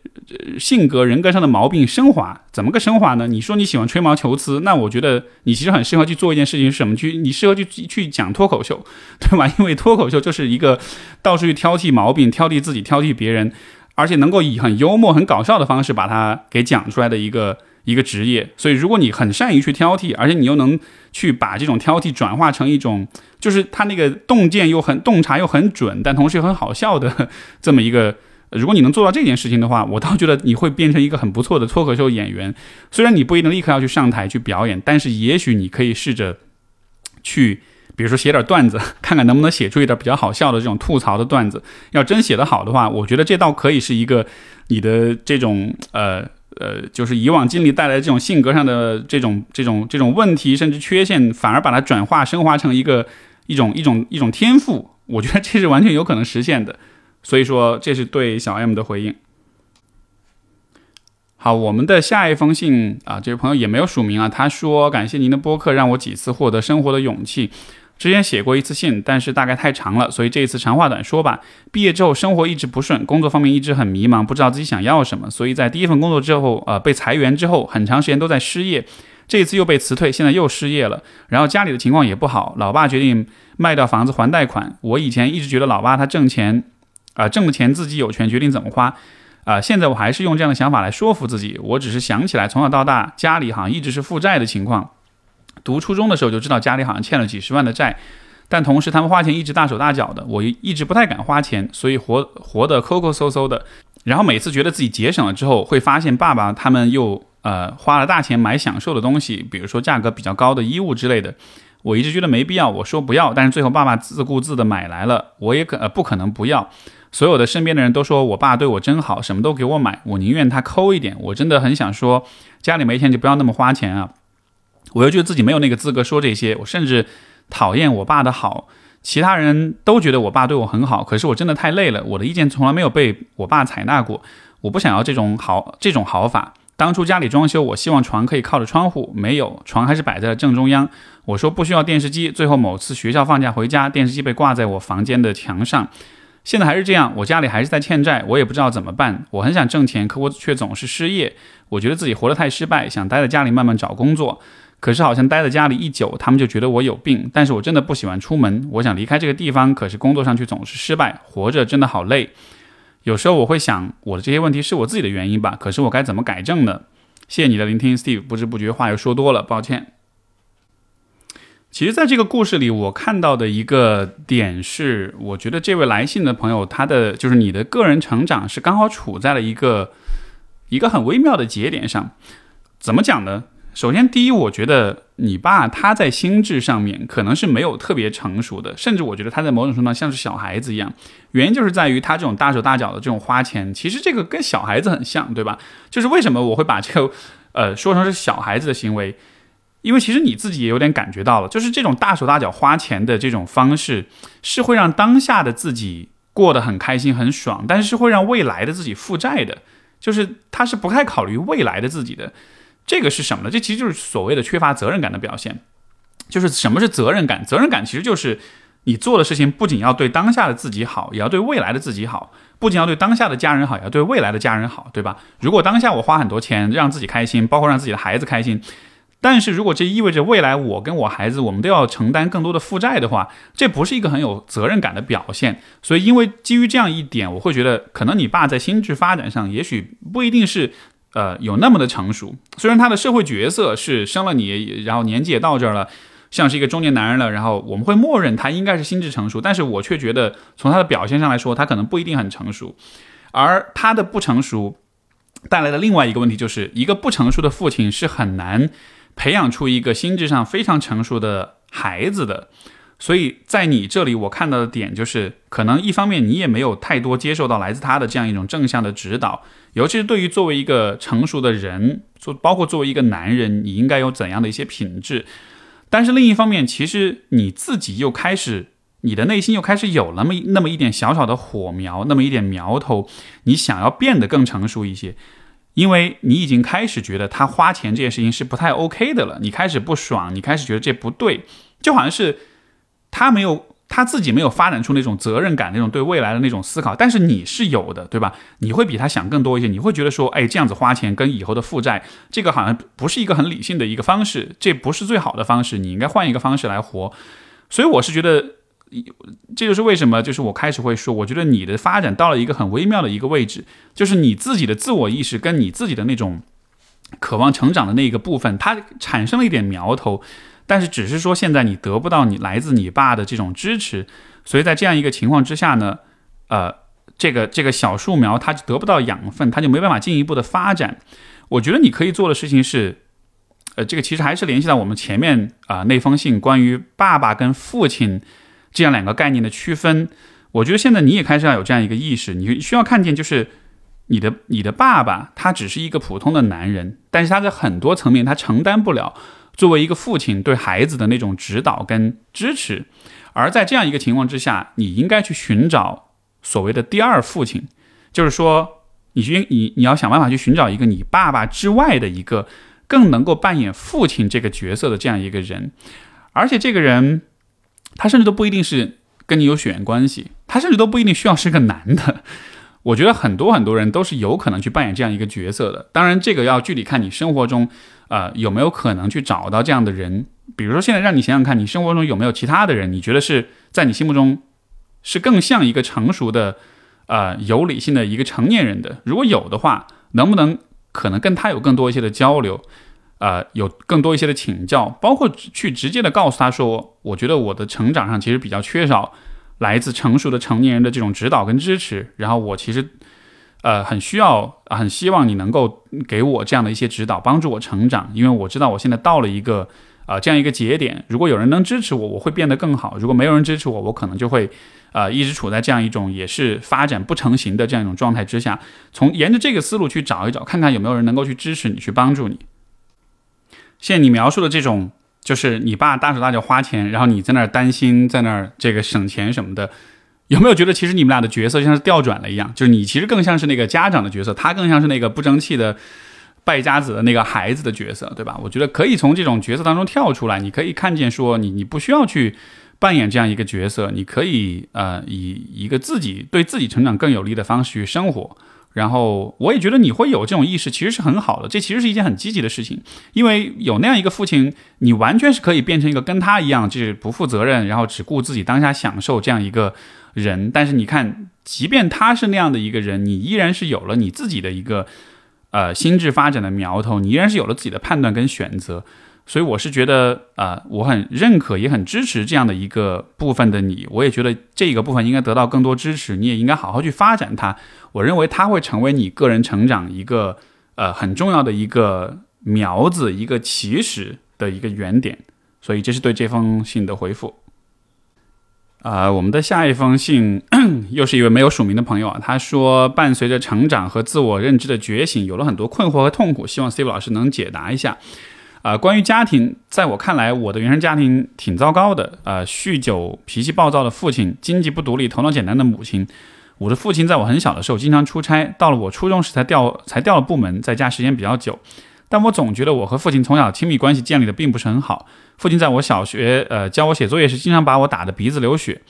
性格、人格上的毛病升华。怎么个升华呢？你说你喜欢吹毛求疵，那我觉得你其实很适合去做一件事情，是什么？去你适合去去讲脱口秀，对吧？因为脱口秀就是一个到处去挑剔毛病、挑剔自己、挑剔别人，而且能够以很幽默、很搞笑的方式把它给讲出来的一个。一个职业，所以如果你很善于去挑剔，而且你又能去把这种挑剔转化成一种，就是他那个洞见又很洞察又很准，但同时又很好笑的 这么一个，如果你能做到这件事情的话，我倒觉得你会变成一个很不错的脱口秀演员。虽然你不一定立刻要去上台去表演，但是也许你可以试着去，比如说写点段子，看看能不能写出一点比较好笑的这种吐槽的段子。要真写得好的话，我觉得这倒可以是一个你的这种呃。呃，就是以往经历带来这种性格上的这种这种这种问题，甚至缺陷，反而把它转化升华成一个一种一种一种天赋，我觉得这是完全有可能实现的。所以说，这是对小 M 的回应。好，我们的下一封信啊，这位朋友也没有署名啊，他说感谢您的播客，让我几次获得生活的勇气。之前写过一次信，但是大概太长了，所以这一次长话短说吧。毕业之后，生活一直不顺，工作方面一直很迷茫，不知道自己想要什么。所以在第一份工作之后，呃，被裁员之后，很长时间都在失业。这次又被辞退，现在又失业了。然后家里的情况也不好，老爸决定卖掉房子还贷款。我以前一直觉得老爸他挣钱，啊，挣的钱自己有权决定怎么花，啊，现在我还是用这样的想法来说服自己。我只是想起来，从小到大家里好像一直是负债的情况。读初中的时候就知道家里好像欠了几十万的债，但同时他们花钱一直大手大脚的，我一直不太敢花钱，所以活活得抠抠搜搜的。然后每次觉得自己节省了之后，会发现爸爸他们又呃花了大钱买享受的东西，比如说价格比较高的衣物之类的。我一直觉得没必要，我说不要，但是最后爸爸自顾自的买来了，我也可呃不可能不要。所有的身边的人都说我爸对我真好，什么都给我买，我宁愿他抠一点。我真的很想说，家里没钱就不要那么花钱啊。我又觉得自己没有那个资格说这些，我甚至讨厌我爸的好。其他人都觉得我爸对我很好，可是我真的太累了，我的意见从来没有被我爸采纳过。我不想要这种好这种好法。当初家里装修，我希望床可以靠着窗户，没有床还是摆在了正中央。我说不需要电视机，最后某次学校放假回家，电视机被挂在我房间的墙上。现在还是这样，我家里还是在欠债，我也不知道怎么办。我很想挣钱，可我却总是失业。我觉得自己活得太失败，想待在家里慢慢找工作。可是好像待在家里一久，他们就觉得我有病。但是我真的不喜欢出门，我想离开这个地方，可是工作上却总是失败，活着真的好累。有时候我会想，我的这些问题是我自己的原因吧？可是我该怎么改正呢？谢谢你的聆听，Steve。不知不觉话又说多了，抱歉。其实，在这个故事里，我看到的一个点是，我觉得这位来信的朋友，他的就是你的个人成长是刚好处在了一个一个很微妙的节点上。怎么讲呢？首先，第一，我觉得你爸他在心智上面可能是没有特别成熟的，甚至我觉得他在某种程度上像是小孩子一样。原因就是在于他这种大手大脚的这种花钱，其实这个跟小孩子很像，对吧？就是为什么我会把这个呃说成是小孩子的行为？因为其实你自己也有点感觉到了，就是这种大手大脚花钱的这种方式，是会让当下的自己过得很开心很爽，但是是会让未来的自己负债的，就是他是不太考虑未来的自己的。这个是什么呢？这其实就是所谓的缺乏责任感的表现。就是什么是责任感？责任感其实就是你做的事情不仅要对当下的自己好，也要对未来的自己好；不仅要对当下的家人好，也要对未来的家人好，对吧？如果当下我花很多钱让自己开心，包括让自己的孩子开心，但是如果这意味着未来我跟我孩子我们都要承担更多的负债的话，这不是一个很有责任感的表现。所以，因为基于这样一点，我会觉得可能你爸在心智发展上也许不一定是呃有那么的成熟。虽然他的社会角色是生了你，然后年纪也到这儿了，像是一个中年男人了，然后我们会默认他应该是心智成熟，但是我却觉得从他的表现上来说，他可能不一定很成熟。而他的不成熟带来的另外一个问题，就是一个不成熟的父亲是很难。培养出一个心智上非常成熟的孩子的，所以在你这里我看到的点就是，可能一方面你也没有太多接受到来自他的这样一种正向的指导，尤其是对于作为一个成熟的人，做包括作为一个男人，你应该有怎样的一些品质。但是另一方面，其实你自己又开始，你的内心又开始有那么那么一点小小的火苗，那么一点苗头，你想要变得更成熟一些。因为你已经开始觉得他花钱这件事情是不太 OK 的了，你开始不爽，你开始觉得这不对，就好像是他没有他自己没有发展出那种责任感，那种对未来的那种思考，但是你是有的，对吧？你会比他想更多一些，你会觉得说，哎，这样子花钱跟以后的负债，这个好像不是一个很理性的一个方式，这不是最好的方式，你应该换一个方式来活。所以我是觉得。这就是为什么，就是我开始会说，我觉得你的发展到了一个很微妙的一个位置，就是你自己的自我意识跟你自己的那种渴望成长的那一个部分，它产生了一点苗头，但是只是说现在你得不到你来自你爸的这种支持，所以在这样一个情况之下呢，呃，这个这个小树苗它得不到养分，它就没办法进一步的发展。我觉得你可以做的事情是，呃，这个其实还是联系到我们前面啊那封信关于爸爸跟父亲。这样两个概念的区分，我觉得现在你也开始要有这样一个意识，你需要看见，就是你的你的爸爸他只是一个普通的男人，但是他在很多层面他承担不了作为一个父亲对孩子的那种指导跟支持，而在这样一个情况之下，你应该去寻找所谓的第二父亲，就是说，你去你你要想办法去寻找一个你爸爸之外的一个更能够扮演父亲这个角色的这样一个人，而且这个人。他甚至都不一定是跟你有血缘关系，他甚至都不一定需要是个男的。我觉得很多很多人都是有可能去扮演这样一个角色的。当然，这个要具体看你生活中，呃，有没有可能去找到这样的人。比如说，现在让你想想看，你生活中有没有其他的人，你觉得是在你心目中是更像一个成熟的、呃，有理性的一个成年人的？如果有的话，能不能可能跟他有更多一些的交流？呃，有更多一些的请教，包括去直接的告诉他说，我觉得我的成长上其实比较缺少来自成熟的成年人的这种指导跟支持，然后我其实呃很需要，很希望你能够给我这样的一些指导，帮助我成长，因为我知道我现在到了一个啊这样一个节点，如果有人能支持我，我会变得更好；如果没有人支持我，我可能就会呃一直处在这样一种也是发展不成型的这样一种状态之下。从沿着这个思路去找一找，看看有没有人能够去支持你，去帮助你。现在你描述的这种，就是你爸大手大脚花钱，然后你在那儿担心，在那儿这个省钱什么的，有没有觉得其实你们俩的角色像是调转了一样？就是你其实更像是那个家长的角色，他更像是那个不争气的败家子的那个孩子的角色，对吧？我觉得可以从这种角色当中跳出来，你可以看见说，你你不需要去扮演这样一个角色，你可以呃以一个自己对自己成长更有利的方式去生活。然后我也觉得你会有这种意识，其实是很好的，这其实是一件很积极的事情，因为有那样一个父亲，你完全是可以变成一个跟他一样，就是不负责任，然后只顾自己当下享受这样一个人。但是你看，即便他是那样的一个人，你依然是有了你自己的一个呃心智发展的苗头，你依然是有了自己的判断跟选择。所以我是觉得，啊，我很认可，也很支持这样的一个部分的你。我也觉得这个部分应该得到更多支持，你也应该好好去发展它。我认为它会成为你个人成长一个呃很重要的一个苗子，一个起始的一个原点。所以这是对这封信的回复。啊，我们的下一封信 又是一位没有署名的朋友啊，他说，伴随着成长和自我认知的觉醒，有了很多困惑和痛苦，希望 Steve 老师能解答一下。啊，关于家庭，在我看来，我的原生家庭挺糟糕的。呃，酗酒、脾气暴躁的父亲，经济不独立、头脑简单的母亲。我的父亲在我很小的时候经常出差，到了我初中时才调才调了部门，在家时间比较久。但我总觉得我和父亲从小亲密关系建立的并不是很好。父亲在我小学呃教我写作业时，经常把我打得鼻子流血，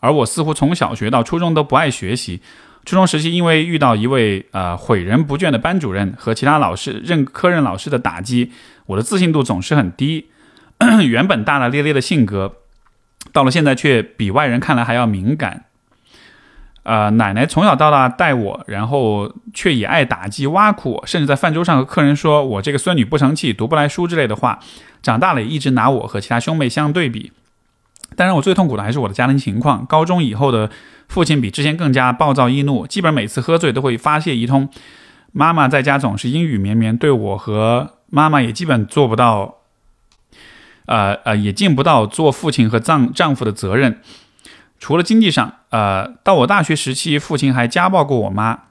而我似乎从小学到初中都不爱学习。初中时期因为遇到一位呃诲人不倦的班主任和其他老师任科任老师的打击，我的自信度总是很低。原本大大咧咧的性格，到了现在却比外人看来还要敏感。呃，奶奶从小到大带我，然后却也爱打击挖苦我，甚至在饭桌上和客人说我这个孙女不成器，读不来书之类的话。长大了也一直拿我和其他兄妹相对比。当然我最痛苦的还是我的家庭情况。高中以后的父亲比之前更加暴躁易怒，基本每次喝醉都会发泄一通。妈妈在家总是阴雨绵绵，对我和妈妈也基本做不到，呃呃，也尽不到做父亲和丈丈夫的责任。除了经济上，呃，到我大学时期，父亲还家暴过我妈。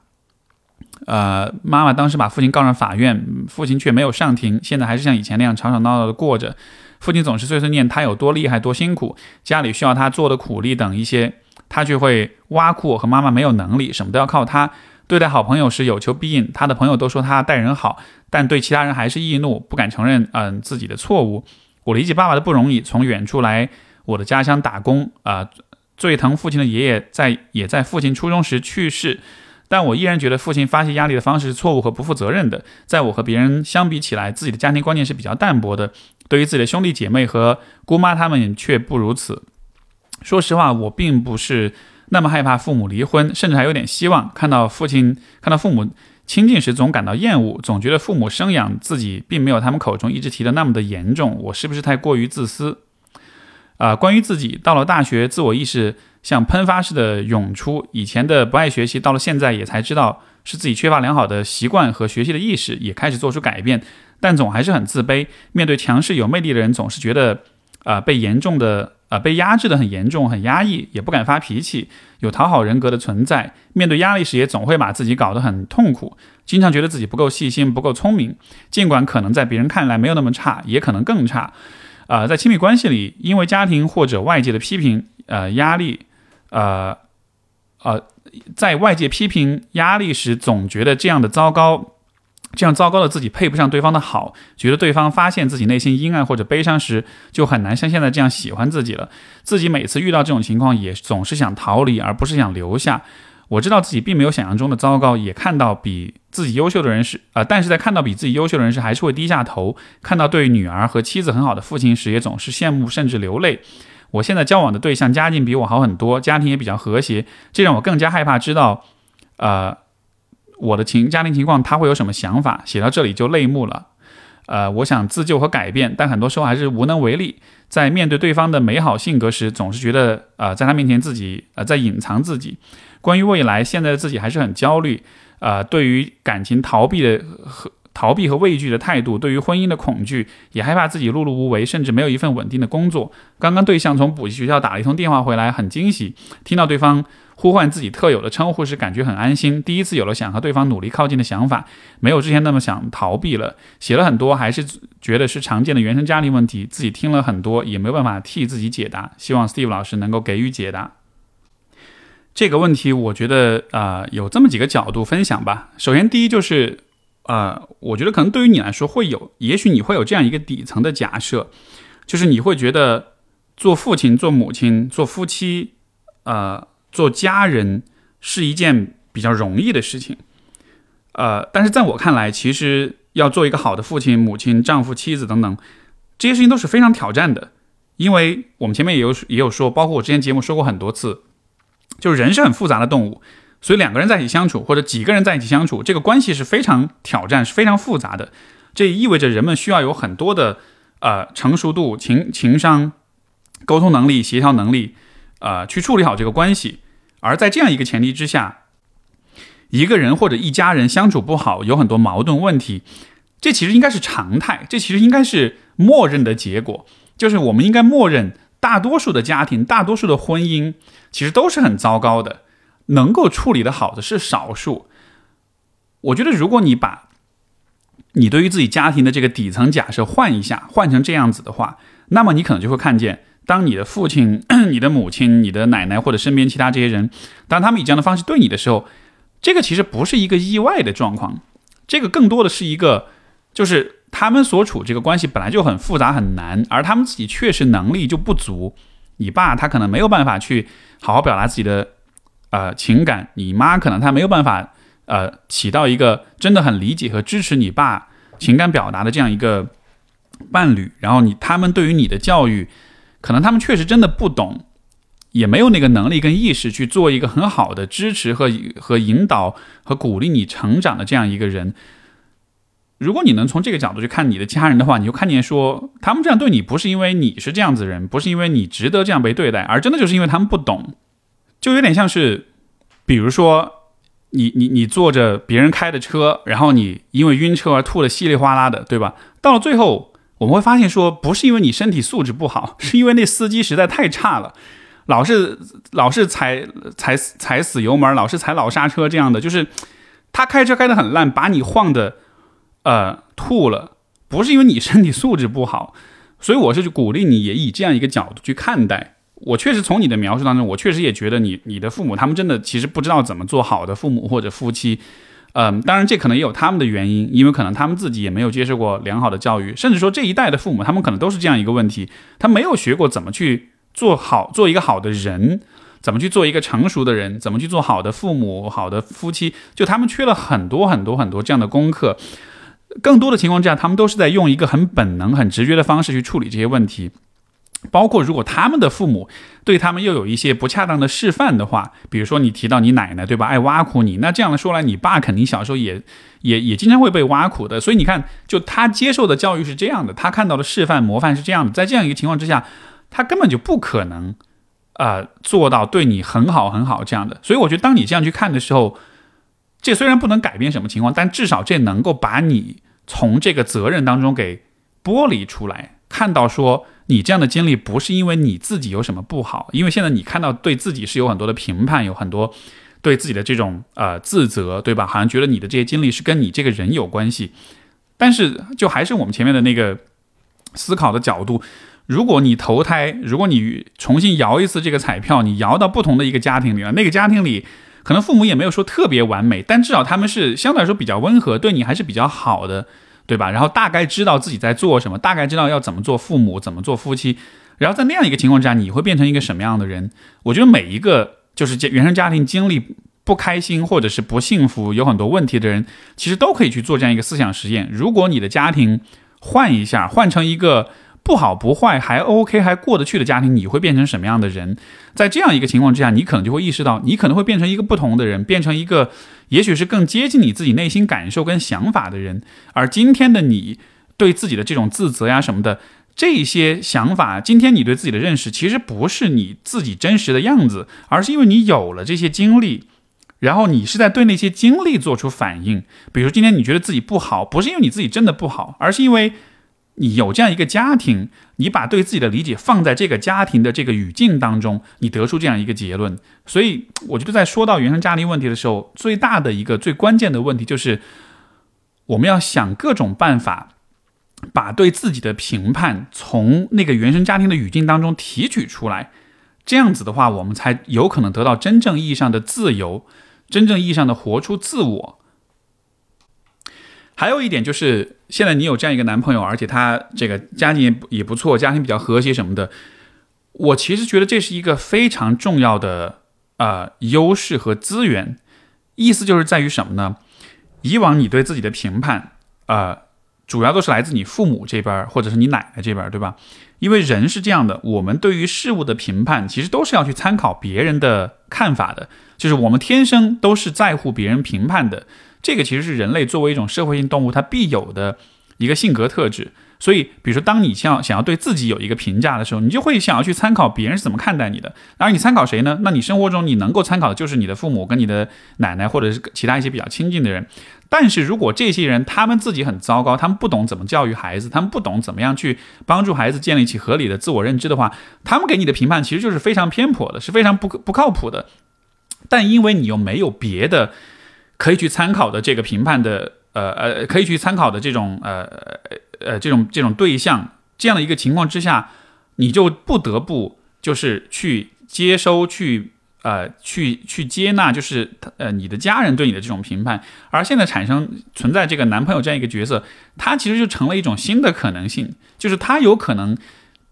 呃，妈妈当时把父亲告上法院，父亲却没有上庭，现在还是像以前那样吵吵闹闹的过着。父亲总是碎碎念他有多厉害、多辛苦，家里需要他做的苦力等一些，他却会挖苦我和妈妈没有能力，什么都要靠他。对待好朋友时有求必应，他的朋友都说他待人好，但对其他人还是易怒，不敢承认嗯自己的错误。我理解爸爸的不容易，从远处来我的家乡打工啊。最疼父亲的爷爷在也在父亲初中时去世，但我依然觉得父亲发泄压力的方式是错误和不负责任的。在我和别人相比起来，自己的家庭观念是比较淡薄的，对于自己的兄弟姐妹和姑妈他们却不如此。说实话，我并不是那么害怕父母离婚，甚至还有点希望看到父亲看到父母亲近时总感到厌恶，总觉得父母生养自己并没有他们口中一直提的那么的严重。我是不是太过于自私？啊，关于自己，到了大学，自我意识像喷发似的涌出。以前的不爱学习，到了现在也才知道是自己缺乏良好的习惯和学习的意识，也开始做出改变，但总还是很自卑。面对强势有魅力的人，总是觉得啊被严重的啊被压制的很严重，很压抑，也不敢发脾气，有讨好人格的存在。面对压力时，也总会把自己搞得很痛苦，经常觉得自己不够细心，不够聪明。尽管可能在别人看来没有那么差，也可能更差。啊，在亲密关系里，因为家庭或者外界的批评、呃压力，呃，呃，在外界批评压力时，总觉得这样的糟糕，这样糟糕的自己配不上对方的好，觉得对方发现自己内心阴暗或者悲伤时，就很难像现在这样喜欢自己了。自己每次遇到这种情况，也总是想逃离，而不是想留下。我知道自己并没有想象中的糟糕，也看到比自己优秀的人时，呃，但是在看到比自己优秀的人时，还是会低下头；看到对女儿和妻子很好的父亲时，也总是羡慕甚至流泪。我现在交往的对象家境比我好很多，家庭也比较和谐，这让我更加害怕知道，呃，我的情家庭情况他会有什么想法。写到这里就泪目了。呃，我想自救和改变，但很多时候还是无能为力。在面对对方的美好性格时，总是觉得，呃，在他面前自己，呃，在隐藏自己。关于未来，现在的自己还是很焦虑。呃，对于感情逃避的和逃避和畏惧的态度，对于婚姻的恐惧，也害怕自己碌碌无为，甚至没有一份稳定的工作。刚刚对象从补习学校打了一通电话回来，很惊喜，听到对方。呼唤自己特有的称呼时，感觉很安心。第一次有了想和对方努力靠近的想法，没有之前那么想逃避了。写了很多，还是觉得是常见的原生家庭问题。自己听了很多，也没办法替自己解答。希望 Steve 老师能够给予解答。这个问题，我觉得啊，有这么几个角度分享吧。首先，第一就是，呃，我觉得可能对于你来说会有，也许你会有这样一个底层的假设，就是你会觉得做父亲、做母亲、做夫妻，呃。做家人是一件比较容易的事情，呃，但是在我看来，其实要做一个好的父亲、母亲、丈夫、妻子等等，这些事情都是非常挑战的。因为我们前面也有也有说，包括我之前节目说过很多次，就是人是很复杂的动物，所以两个人在一起相处，或者几个人在一起相处，这个关系是非常挑战、是非常复杂的。这意味着人们需要有很多的呃成熟度、情情商、沟通能力、协调能力，呃，去处理好这个关系。而在这样一个前提之下，一个人或者一家人相处不好，有很多矛盾问题，这其实应该是常态，这其实应该是默认的结果，就是我们应该默认大多数的家庭、大多数的婚姻其实都是很糟糕的，能够处理的好的是少数。我觉得，如果你把你对于自己家庭的这个底层假设换一下，换成这样子的话，那么你可能就会看见。当你的父亲、你的母亲、你的奶奶或者身边其他这些人，当他们以这样的方式对你的时候，这个其实不是一个意外的状况，这个更多的是一个，就是他们所处这个关系本来就很复杂很难，而他们自己确实能力就不足。你爸他可能没有办法去好好表达自己的呃情感，你妈可能她没有办法呃起到一个真的很理解和支持你爸情感表达的这样一个伴侣，然后你他们对于你的教育，可能他们确实真的不懂。也没有那个能力跟意识去做一个很好的支持和和引导和鼓励你成长的这样一个人。如果你能从这个角度去看你的家人的话，你就看见说他们这样对你不是因为你是这样子人，不是因为你值得这样被对待，而真的就是因为他们不懂。就有点像是，比如说你你你坐着别人开的车，然后你因为晕车而吐的稀里哗啦的，对吧？到了最后我们会发现说，不是因为你身体素质不好，是因为那司机实在太差了。老是老是踩踩踩死油门，老是踩老刹车，这样的就是他开车开得很烂，把你晃的呃吐了，不是因为你身体素质不好，所以我是鼓励你也以这样一个角度去看待。我确实从你的描述当中，我确实也觉得你你的父母他们真的其实不知道怎么做好的父母或者夫妻，嗯，当然这可能也有他们的原因，因为可能他们自己也没有接受过良好的教育，甚至说这一代的父母他们可能都是这样一个问题，他没有学过怎么去。做好做一个好的人，怎么去做一个成熟的人？怎么去做好的父母、好的夫妻？就他们缺了很多很多很多这样的功课。更多的情况之下，他们都是在用一个很本能、很直觉的方式去处理这些问题。包括如果他们的父母对他们又有一些不恰当的示范的话，比如说你提到你奶奶对吧，爱挖苦你，那这样说来，你爸肯定小时候也也也经常会被挖苦的。所以你看，就他接受的教育是这样的，他看到的示范模范是这样的，在这样一个情况之下。他根本就不可能，呃，做到对你很好很好这样的。所以我觉得，当你这样去看的时候，这虽然不能改变什么情况，但至少这能够把你从这个责任当中给剥离出来，看到说你这样的经历不是因为你自己有什么不好，因为现在你看到对自己是有很多的评判，有很多对自己的这种呃自责，对吧？好像觉得你的这些经历是跟你这个人有关系。但是，就还是我们前面的那个思考的角度。如果你投胎，如果你重新摇一次这个彩票，你摇到不同的一个家庭里了，那个家庭里可能父母也没有说特别完美，但至少他们是相对来说比较温和，对你还是比较好的，对吧？然后大概知道自己在做什么，大概知道要怎么做父母，怎么做夫妻。然后在那样一个情况之下，你会变成一个什么样的人？我觉得每一个就是原生家庭经历不开心或者是不幸福，有很多问题的人，其实都可以去做这样一个思想实验。如果你的家庭换一下，换成一个。不好不坏还 OK 还过得去的家庭，你会变成什么样的人？在这样一个情况之下，你可能就会意识到，你可能会变成一个不同的人，变成一个也许是更接近你自己内心感受跟想法的人。而今天的你对自己的这种自责呀什么的这些想法，今天你对自己的认识，其实不是你自己真实的样子，而是因为你有了这些经历，然后你是在对那些经历做出反应。比如今天你觉得自己不好，不是因为你自己真的不好，而是因为。你有这样一个家庭，你把对自己的理解放在这个家庭的这个语境当中，你得出这样一个结论。所以，我觉得在说到原生家庭问题的时候，最大的一个最关键的问题就是，我们要想各种办法，把对自己的评判从那个原生家庭的语境当中提取出来。这样子的话，我们才有可能得到真正意义上的自由，真正意义上的活出自我。还有一点就是，现在你有这样一个男朋友，而且他这个家庭也不错，家庭比较和谐什么的。我其实觉得这是一个非常重要的呃优势和资源。意思就是在于什么呢？以往你对自己的评判，呃，主要都是来自你父母这边或者是你奶奶这边，对吧？因为人是这样的，我们对于事物的评判，其实都是要去参考别人的看法的，就是我们天生都是在乎别人评判的。这个其实是人类作为一种社会性动物，它必有的一个性格特质。所以，比如说，当你想想要对自己有一个评价的时候，你就会想要去参考别人是怎么看待你的。而你参考谁呢？那你生活中你能够参考的就是你的父母、跟你的奶奶，或者是其他一些比较亲近的人。但是如果这些人他们自己很糟糕，他们不懂怎么教育孩子，他们不懂怎么样去帮助孩子建立起合理的自我认知的话，他们给你的评判其实就是非常偏颇的，是非常不不靠谱的。但因为你又没有别的。可以去参考的这个评判的，呃呃，可以去参考的这种，呃呃这种这种对象，这样的一个情况之下，你就不得不就是去接收，去呃去去接纳，就是呃你的家人对你的这种评判。而现在产生存在这个男朋友这样一个角色，他其实就成了一种新的可能性，就是他有可能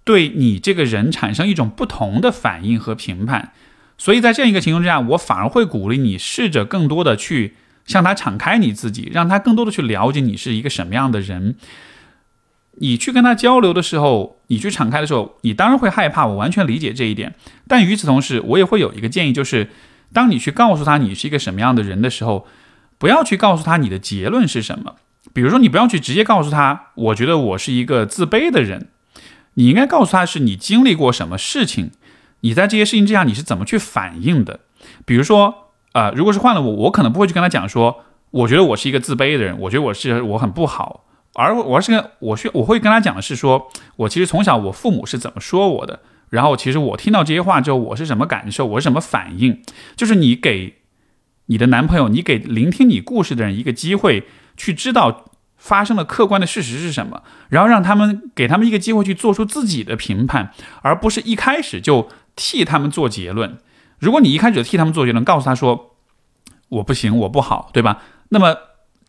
对你这个人产生一种不同的反应和评判。所以在这样一个情况之下，我反而会鼓励你试着更多的去向他敞开你自己，让他更多的去了解你是一个什么样的人。你去跟他交流的时候，你去敞开的时候，你当然会害怕，我完全理解这一点。但与此同时，我也会有一个建议，就是当你去告诉他你是一个什么样的人的时候，不要去告诉他你的结论是什么。比如说，你不要去直接告诉他，我觉得我是一个自卑的人。你应该告诉他是你经历过什么事情，你在这些事情之下你是怎么去反应的。比如说，呃，如果是换了我，我可能不会去跟他讲说，我觉得我是一个自卑的人，我觉得我是我很不好。而我是跟我需我会跟他讲的是说，我其实从小我父母是怎么说我的，然后其实我听到这些话之后，我是什么感受，我是什么反应，就是你给你的男朋友，你给聆听你故事的人一个机会，去知道发生的客观的事实是什么，然后让他们给他们一个机会去做出自己的评判，而不是一开始就替他们做结论。如果你一开始就替他们做结论，告诉他说我不行，我不好，对吧？那么。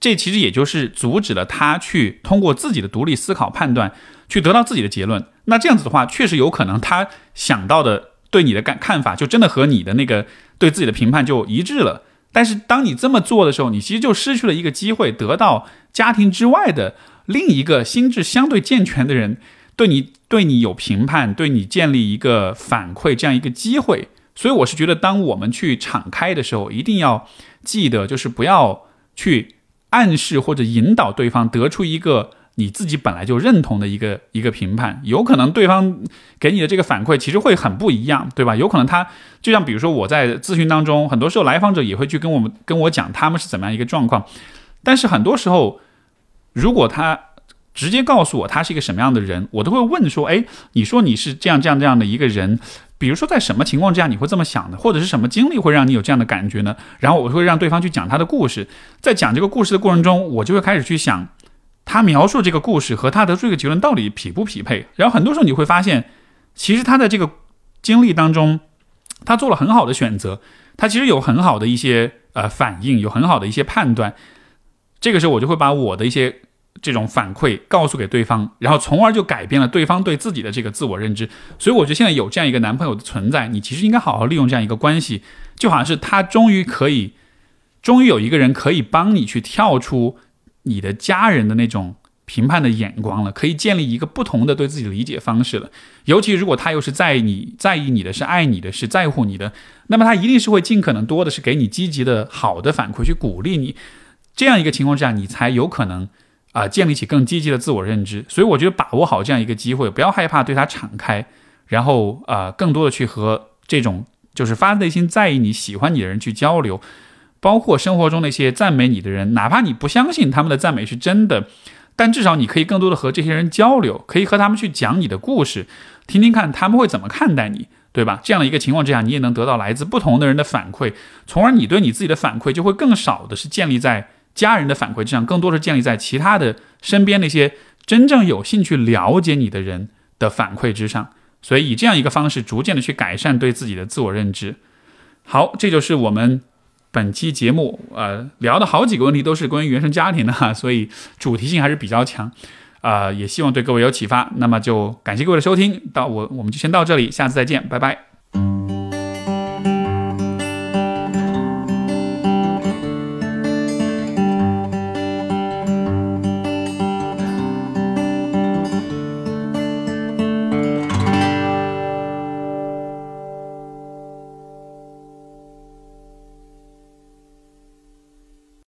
这其实也就是阻止了他去通过自己的独立思考判断，去得到自己的结论。那这样子的话，确实有可能他想到的对你的感看法，就真的和你的那个对自己的评判就一致了。但是当你这么做的时候，你其实就失去了一个机会，得到家庭之外的另一个心智相对健全的人对你对你有评判，对你建立一个反馈这样一个机会。所以我是觉得，当我们去敞开的时候，一定要记得，就是不要去。暗示或者引导对方得出一个你自己本来就认同的一个一个评判，有可能对方给你的这个反馈其实会很不一样，对吧？有可能他就像比如说我在咨询当中，很多时候来访者也会去跟我们跟我讲他们是怎么样一个状况，但是很多时候如果他直接告诉我他是一个什么样的人，我都会问说：哎，你说你是这样这样这样的一个人。比如说，在什么情况之下你会这么想的，或者是什么经历会让你有这样的感觉呢？然后我会让对方去讲他的故事，在讲这个故事的过程中，我就会开始去想，他描述这个故事和他得出一个结论到底匹不匹配。然后很多时候你会发现，其实他在这个经历当中，他做了很好的选择，他其实有很好的一些呃反应，有很好的一些判断。这个时候我就会把我的一些。这种反馈告诉给对方，然后从而就改变了对方对自己的这个自我认知。所以我觉得现在有这样一个男朋友的存在，你其实应该好好利用这样一个关系，就好像是他终于可以，终于有一个人可以帮你去跳出你的家人的那种评判的眼光了，可以建立一个不同的对自己的理解方式了。尤其如果他又是在意你在意你的是爱你的是在乎你的，那么他一定是会尽可能多的是给你积极的好的反馈去鼓励你。这样一个情况之下，你才有可能。啊，建立起更积极的自我认知，所以我觉得把握好这样一个机会，不要害怕对他敞开，然后啊，更多的去和这种就是发自内心在意你、喜欢你的人去交流，包括生活中那些赞美你的人，哪怕你不相信他们的赞美是真的，但至少你可以更多的和这些人交流，可以和他们去讲你的故事，听听看他们会怎么看待你，对吧？这样的一个情况之下，你也能得到来自不同的人的反馈，从而你对你自己的反馈就会更少的是建立在。家人的反馈之上，更多是建立在其他的身边那些真正有兴趣了解你的人的反馈之上，所以以这样一个方式，逐渐的去改善对自己的自我认知。好，这就是我们本期节目，呃，聊的好几个问题都是关于原生家庭的哈，所以主题性还是比较强，啊，也希望对各位有启发。那么就感谢各位的收听，到我我们就先到这里，下次再见，拜拜。